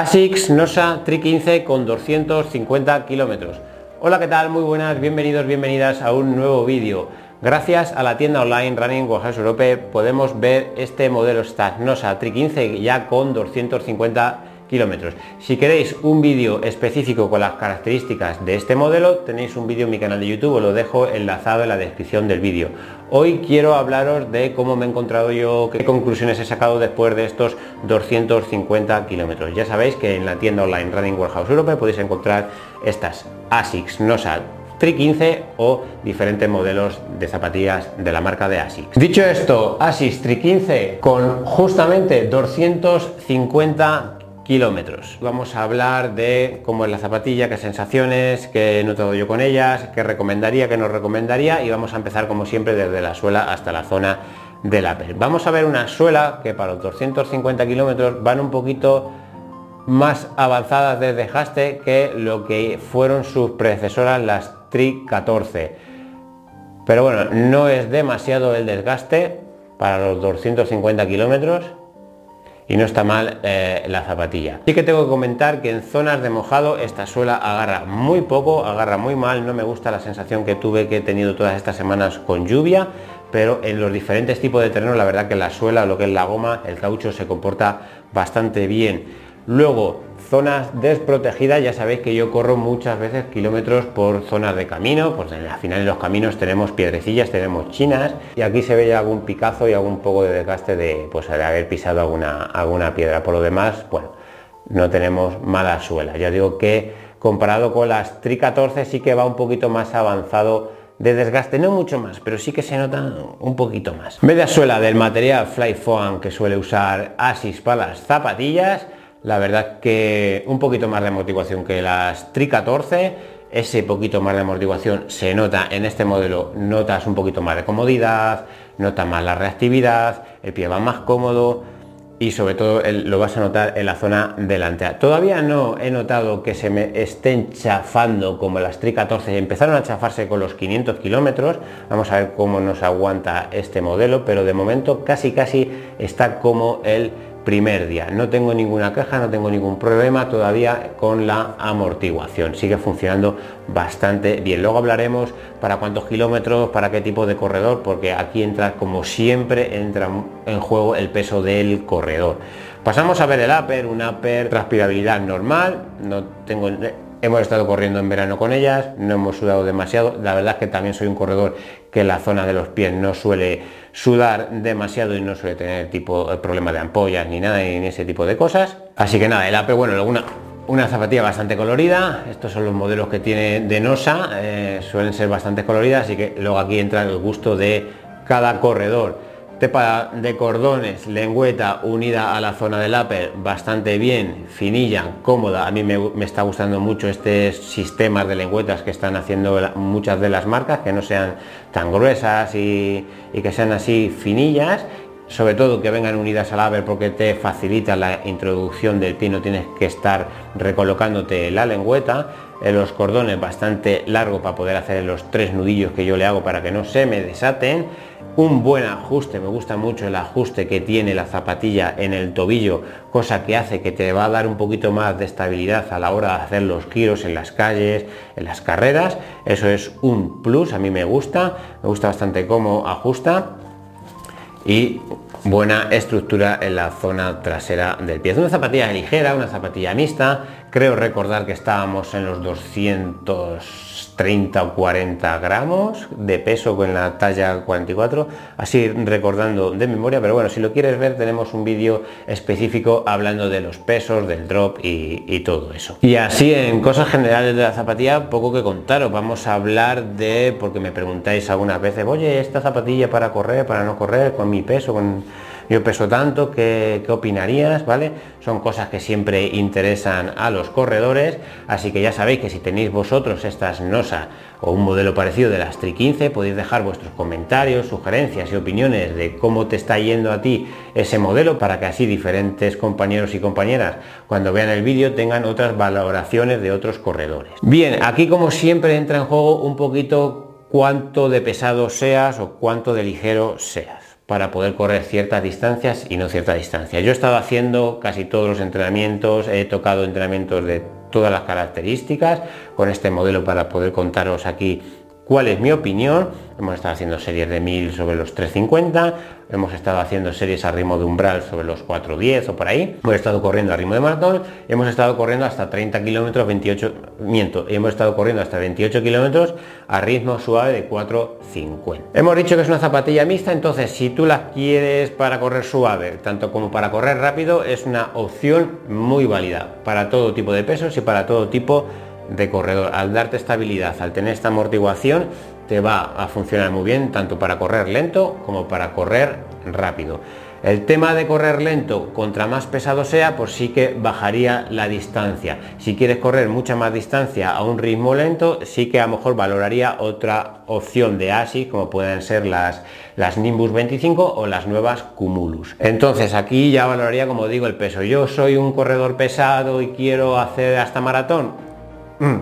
ASICS NOSA Tri 15 con 250 kilómetros. Hola, ¿qué tal? Muy buenas, bienvenidos, bienvenidas a un nuevo vídeo. Gracias a la tienda online Running Warehouse Europe podemos ver este modelo Stack NOSA Tri 15 ya con 250 kilómetros. Si queréis un vídeo específico con las características de este modelo, tenéis un vídeo en mi canal de YouTube, os lo dejo enlazado en la descripción del vídeo. Hoy quiero hablaros de cómo me he encontrado yo, qué conclusiones he sacado después de estos 250 kilómetros. Ya sabéis que en la tienda online Running Warehouse Europe podéis encontrar estas ASICS NOSA Tri 15 o diferentes modelos de zapatillas de la marca de ASICS. Dicho esto, ASICS Tri 15 con justamente 250 kilómetros. Vamos a hablar de cómo es la zapatilla, qué sensaciones, qué he notado yo con ellas, qué recomendaría, qué no recomendaría y vamos a empezar como siempre desde la suela hasta la zona del upper. Vamos a ver una suela que para los 250 kilómetros van un poquito más avanzadas de desgaste que lo que fueron sus predecesoras las Tri 14. Pero bueno, no es demasiado el desgaste para los 250 kilómetros y no está mal eh, la zapatilla. Sí que tengo que comentar que en zonas de mojado esta suela agarra muy poco, agarra muy mal, no me gusta la sensación que tuve que he tenido todas estas semanas con lluvia, pero en los diferentes tipos de terreno la verdad que la suela, lo que es la goma, el caucho se comporta bastante bien. Luego, zonas desprotegidas, ya sabéis que yo corro muchas veces kilómetros por zonas de camino, pues al final de los caminos tenemos piedrecillas, tenemos chinas y aquí se ve algún picazo y algún poco de desgaste de, pues, de haber pisado alguna, alguna piedra. Por lo demás, bueno, no tenemos mala suela. Ya digo que comparado con las Tri 14 sí que va un poquito más avanzado de desgaste, no mucho más, pero sí que se nota un poquito más. Media suela del material Fly Foam que suele usar Asis para las zapatillas, la verdad que un poquito más de amortiguación que las Tri 14, ese poquito más de amortiguación se nota en este modelo, notas un poquito más de comodidad, notas más la reactividad, el pie va más cómodo y sobre todo lo vas a notar en la zona delantera. Todavía no he notado que se me estén chafando como las Tri 14, empezaron a chafarse con los 500 kilómetros, vamos a ver cómo nos aguanta este modelo, pero de momento casi casi está como el primer día. No tengo ninguna queja, no tengo ningún problema todavía con la amortiguación. Sigue funcionando bastante bien. Luego hablaremos para cuántos kilómetros, para qué tipo de corredor, porque aquí entra, como siempre, entra en juego el peso del corredor. Pasamos a ver el upper, un upper transpirabilidad normal, no tengo Hemos estado corriendo en verano con ellas, no hemos sudado demasiado. La verdad es que también soy un corredor que la zona de los pies no suele sudar demasiado y no suele tener tipo el problema de ampollas ni nada ni ese tipo de cosas. Así que nada, el AP, bueno, una, una zapatilla bastante colorida. Estos son los modelos que tiene de Nosa, eh, suelen ser bastante coloridas, así que luego aquí entra el gusto de cada corredor. Tepa de cordones, lengüeta unida a la zona del upper, bastante bien, finilla, cómoda. A mí me, está gustando mucho este sistema de lengüetas que están haciendo muchas de las marcas, que no sean tan gruesas y, que sean así finillas. Sobre todo que vengan unidas al upper porque te facilita la introducción del pie, no tienes que estar recolocándote la lengüeta, en los cordones bastante largo para poder hacer los tres nudillos que yo le hago para que no se me desaten un buen ajuste, me gusta mucho el ajuste que tiene la zapatilla en el tobillo, cosa que hace que te va a dar un poquito más de estabilidad a la hora de hacer los giros en las calles, en las carreras, eso es un plus, a mí me gusta, me gusta bastante cómo ajusta y buena estructura en la zona trasera del pie. Es una zapatilla ligera, una zapatilla mixta, creo recordar que estábamos en los 230 o 40 gramos de peso con la talla 44, así recordando de memoria, pero bueno, si lo quieres ver tenemos un vídeo específico hablando de los pesos, del drop y, y todo eso. Y así en cosas generales de la zapatilla, poco que contaros, vamos a hablar de, porque me preguntáis algunas veces, oye, esta zapatilla para correr, para no correr, con mi peso, con yo peso tanto, ¿qué, opinarías? ¿Vale? Son cosas que siempre interesan a los corredores, así que ya sabéis que si tenéis vosotros estas NOSA o un modelo parecido de las Tri 15, podéis dejar vuestros comentarios, sugerencias y opiniones de cómo te está yendo a ti ese modelo para que así diferentes compañeros y compañeras cuando vean el vídeo tengan otras valoraciones de otros corredores. Bien, aquí como siempre entra en juego un poquito cuánto de pesado seas o cuánto de ligero seas. Para poder correr ciertas distancias y no ciertas distancias. Yo he estado haciendo casi todos los entrenamientos, he tocado entrenamientos de todas las características con este modelo para poder contaros aquí cuál es mi opinión. Hemos estado haciendo series de 1000 sobre los 350, hemos estado haciendo series a ritmo de umbral sobre los 410 o por ahí. Hemos estado corriendo a ritmo de maratón, hemos estado corriendo hasta 30 kilómetros, 28, miento, hemos estado corriendo hasta 28 kilómetros a ritmo suave de 450. Hemos dicho que es una zapatilla mixta, entonces si tú la quieres para correr suave, tanto como para correr rápido, es una opción muy válida para todo tipo de pesos y para todo tipo de corredor. Al darte estabilidad, al tener esta amortiguación, te va a funcionar muy bien tanto para correr lento como para correr rápido. El tema de correr lento, contra más pesado sea, pues sí que bajaría la distancia. Si quieres correr mucha más distancia a un ritmo lento, sí que a lo mejor valoraría otra opción de ASI, como pueden ser las, las Nimbus 25 o las nuevas Cumulus. Entonces aquí ya valoraría, como digo, el peso. Yo soy un corredor pesado y quiero hacer hasta maratón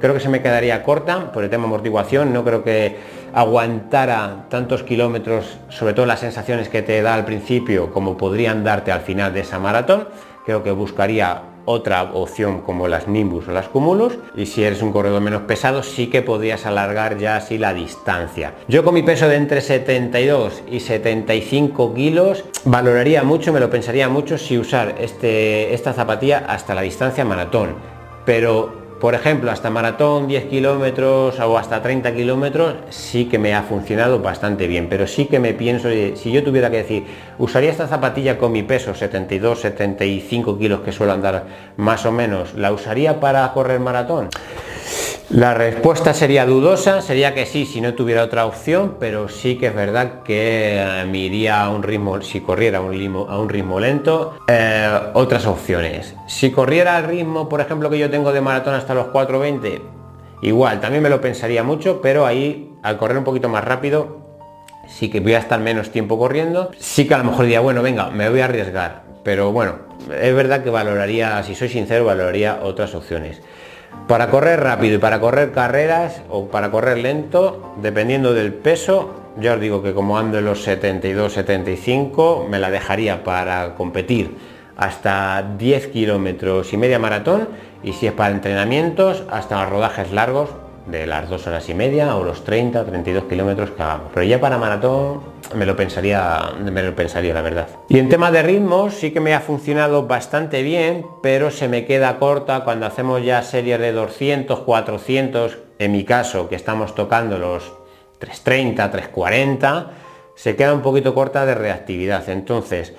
creo que se me quedaría corta por el tema amortiguación, no creo que aguantara tantos kilómetros, sobre todo las sensaciones que te da al principio, como podrían darte al final de esa maratón. Creo que buscaría otra opción como las Nimbus o las Cumulus y si eres un corredor menos pesado sí que podrías alargar ya así la distancia. Yo con mi peso de entre 72 y 75 kilos valoraría mucho, me lo pensaría mucho si usar este, esta zapatilla hasta la distancia maratón, pero por ejemplo, hasta maratón 10 kilómetros o hasta 30 kilómetros sí que me ha funcionado bastante bien, pero sí que me pienso, si yo tuviera que decir, usaría esta zapatilla con mi peso 72, 75 kilos que suelo andar más o menos, ¿la usaría para correr maratón? La respuesta sería dudosa, sería que sí si no tuviera otra opción, pero sí que es verdad que eh, me iría a un ritmo, si corriera a un ritmo, a un ritmo lento, eh, otras opciones. Si corriera al ritmo, por ejemplo, que yo tengo de maratón hasta los 4.20, igual, también me lo pensaría mucho, pero ahí al correr un poquito más rápido, sí que voy a estar menos tiempo corriendo, sí que a lo mejor diría, bueno, venga, me voy a arriesgar, pero bueno, es verdad que valoraría, si soy sincero, valoraría otras opciones. Para correr rápido y para correr carreras o para correr lento, dependiendo del peso, ya os digo que como ando en los 72-75, me la dejaría para competir hasta 10 kilómetros y media maratón y si es para entrenamientos, hasta rodajes largos de las dos horas y media o los 30 o 32 kilómetros que hagamos. Pero ya para maratón me lo pensaría, me lo pensaría la verdad. Y en tema de ritmos sí que me ha funcionado bastante bien, pero se me queda corta cuando hacemos ya series de 200, 400, en mi caso que estamos tocando los 330, 340, se queda un poquito corta de reactividad. Entonces,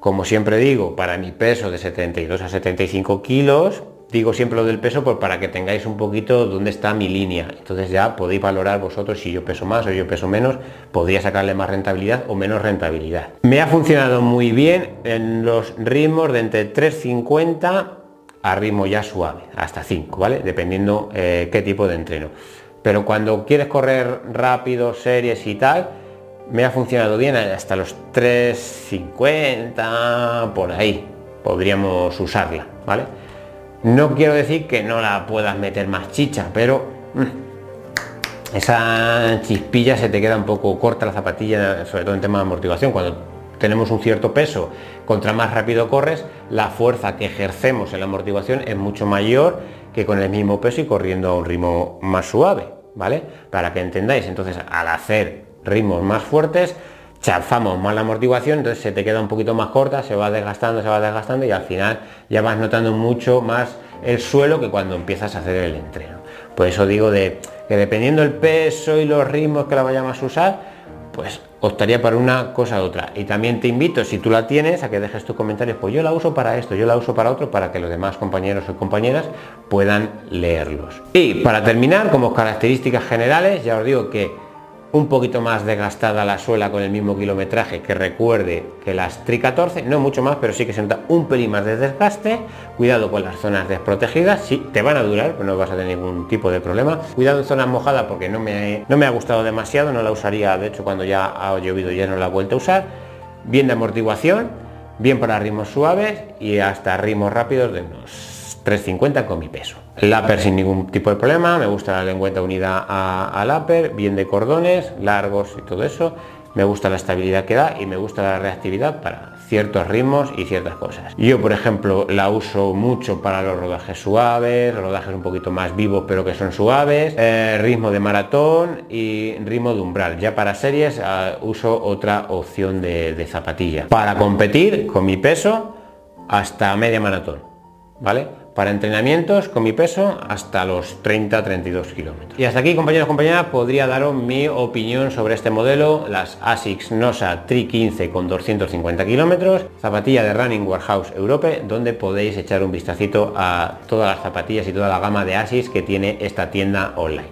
como siempre digo, para mi peso de 72 a 75 kilos, digo siempre lo del peso pues para que tengáis un poquito dónde está mi línea. Entonces ya podéis valorar vosotros si yo peso más o yo peso menos, podría sacarle más rentabilidad o menos rentabilidad. Me ha funcionado muy bien en los ritmos de entre 350 a ritmo ya suave, hasta 5, ¿vale? Dependiendo eh, qué tipo de entreno. Pero cuando quieres correr rápido, series y tal, me ha funcionado bien hasta los 350 por ahí. Podríamos usarla, ¿vale? No quiero decir que no la puedas meter más chicha, pero mm, esa chispilla se te queda un poco corta la zapatilla, sobre todo en tema de amortiguación. Cuando tenemos un cierto peso, contra más rápido corres, la fuerza que ejercemos en la amortiguación es mucho mayor que con el mismo peso y corriendo a un ritmo más suave, ¿vale? Para que entendáis, entonces al hacer ritmos más fuertes, chafamos más la amortiguación, entonces se te queda un poquito más corta, se va desgastando, se va desgastando y al final ya vas notando mucho más el suelo que cuando empiezas a hacer el entreno. Por eso digo de que dependiendo el peso y los ritmos que la vayamos a usar, pues optaría para una cosa u otra. Y también te invito, si tú la tienes, a que dejes tus comentarios, pues yo la uso para esto, yo la uso para otro, para que los demás compañeros o compañeras puedan leerlos. Y para terminar, como características generales, ya os digo que un poquito más desgastada la suela con el mismo kilometraje que recuerde que las Tri 14, no mucho más, pero sí que se nota un pelín más de desgaste. Cuidado con las zonas desprotegidas, sí, te van a durar, pues no vas a tener ningún tipo de problema. Cuidado en zonas mojadas porque no me, no me ha gustado demasiado, no la usaría, de hecho cuando ya ha llovido ya no la he vuelto a usar. Bien de amortiguación, bien para ritmos suaves y hasta ritmos rápidos de unos 350 con mi peso. El upper sin ningún tipo de problema, me gusta la lengüeta unida al upper, bien de cordones, largos y todo eso. me gusta la estabilidad que da y me gusta la reactividad para ciertos ritmos y ciertas cosas. Yo, por ejemplo, la uso mucho para los rodajes suaves, rodajes un poquito más vivos pero que son suaves, eh, ritmo de maratón y ritmo de umbral. Ya para series eh, uso otra opción de, de zapatilla. Para competir con mi peso hasta media maratón, ¿vale? Para entrenamientos con mi peso hasta los 30-32 kilómetros. Y hasta aquí, compañeros compañeras, podría daros mi opinión sobre este modelo, las ASICS NOSA Tri 15 con 250 kilómetros, zapatilla de Running Warehouse Europe, donde podéis echar un vistacito a todas las zapatillas y toda la gama de ASICS que tiene esta tienda online.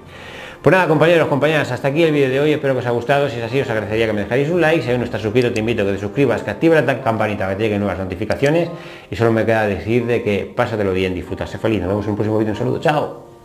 Pues nada, compañeros, compañeras, hasta aquí el vídeo de hoy, espero que os haya gustado, si es así os agradecería que me dejáis un like, si aún no estás suscrito te invito a que te suscribas, que active la campanita para que te lleguen nuevas notificaciones. Y solo me queda decir de que pásatelo bien, disfruta, sé feliz, nos vemos en un próximo vídeo, un saludo, chao.